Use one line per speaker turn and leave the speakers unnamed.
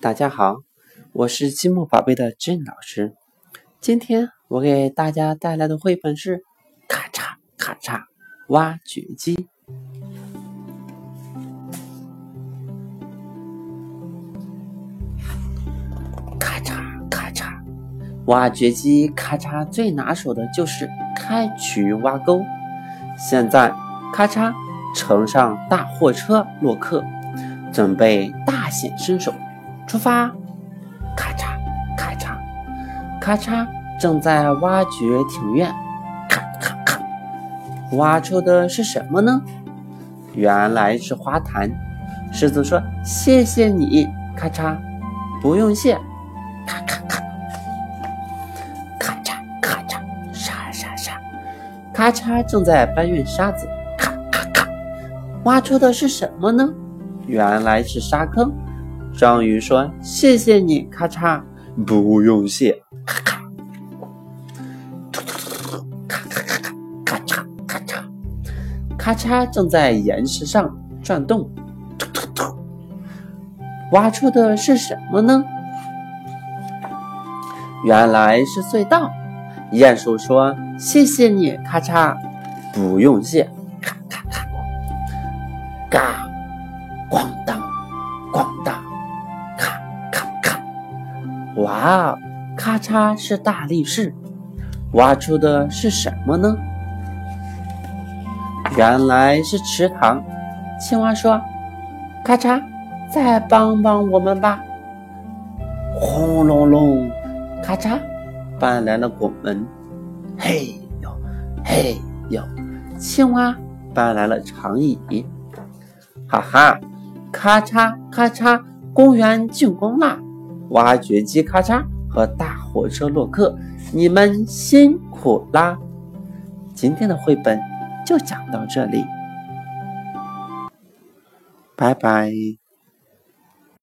大家好，我是积木宝贝的郑老师。今天我给大家带来的绘本是《咔嚓咔嚓挖掘机》。咔嚓咔嚓，挖掘机咔嚓最拿手的就是开渠挖沟。现在，咔嚓乘上大货车洛克，准备大显身手。出发！咔嚓咔嚓咔嚓，正在挖掘庭院。咔咔咔，挖出的是什么呢？原来是花坛。狮子说：“谢谢你。”咔嚓，不用谢。咔咔咔，咔嚓咔嚓，沙沙沙。咔嚓，正在搬运沙子。咔咔咔，挖出的是什么呢？原来是沙坑。章鱼说：“谢谢你，咔嚓，不用谢，咔咔，突突突，咔咔咔咔，咔嚓咔嚓，咔嚓，正在岩石上转动，突突突，挖出的是什么呢？原来是隧道。鼹鼠说：谢谢你，咔嚓，不用谢，哇，咔嚓是大力士，挖出的是什么呢？原来是池塘。青蛙说：“咔嚓，再帮帮我们吧。”轰隆隆，咔嚓，搬来了拱门。嘿呦，嘿呦，青蛙搬来了长椅。哈哈，咔嚓咔嚓，公园竣工啦！挖掘机咔嚓和大火车洛克，你们辛苦啦！今天的绘本就讲到这里，拜拜。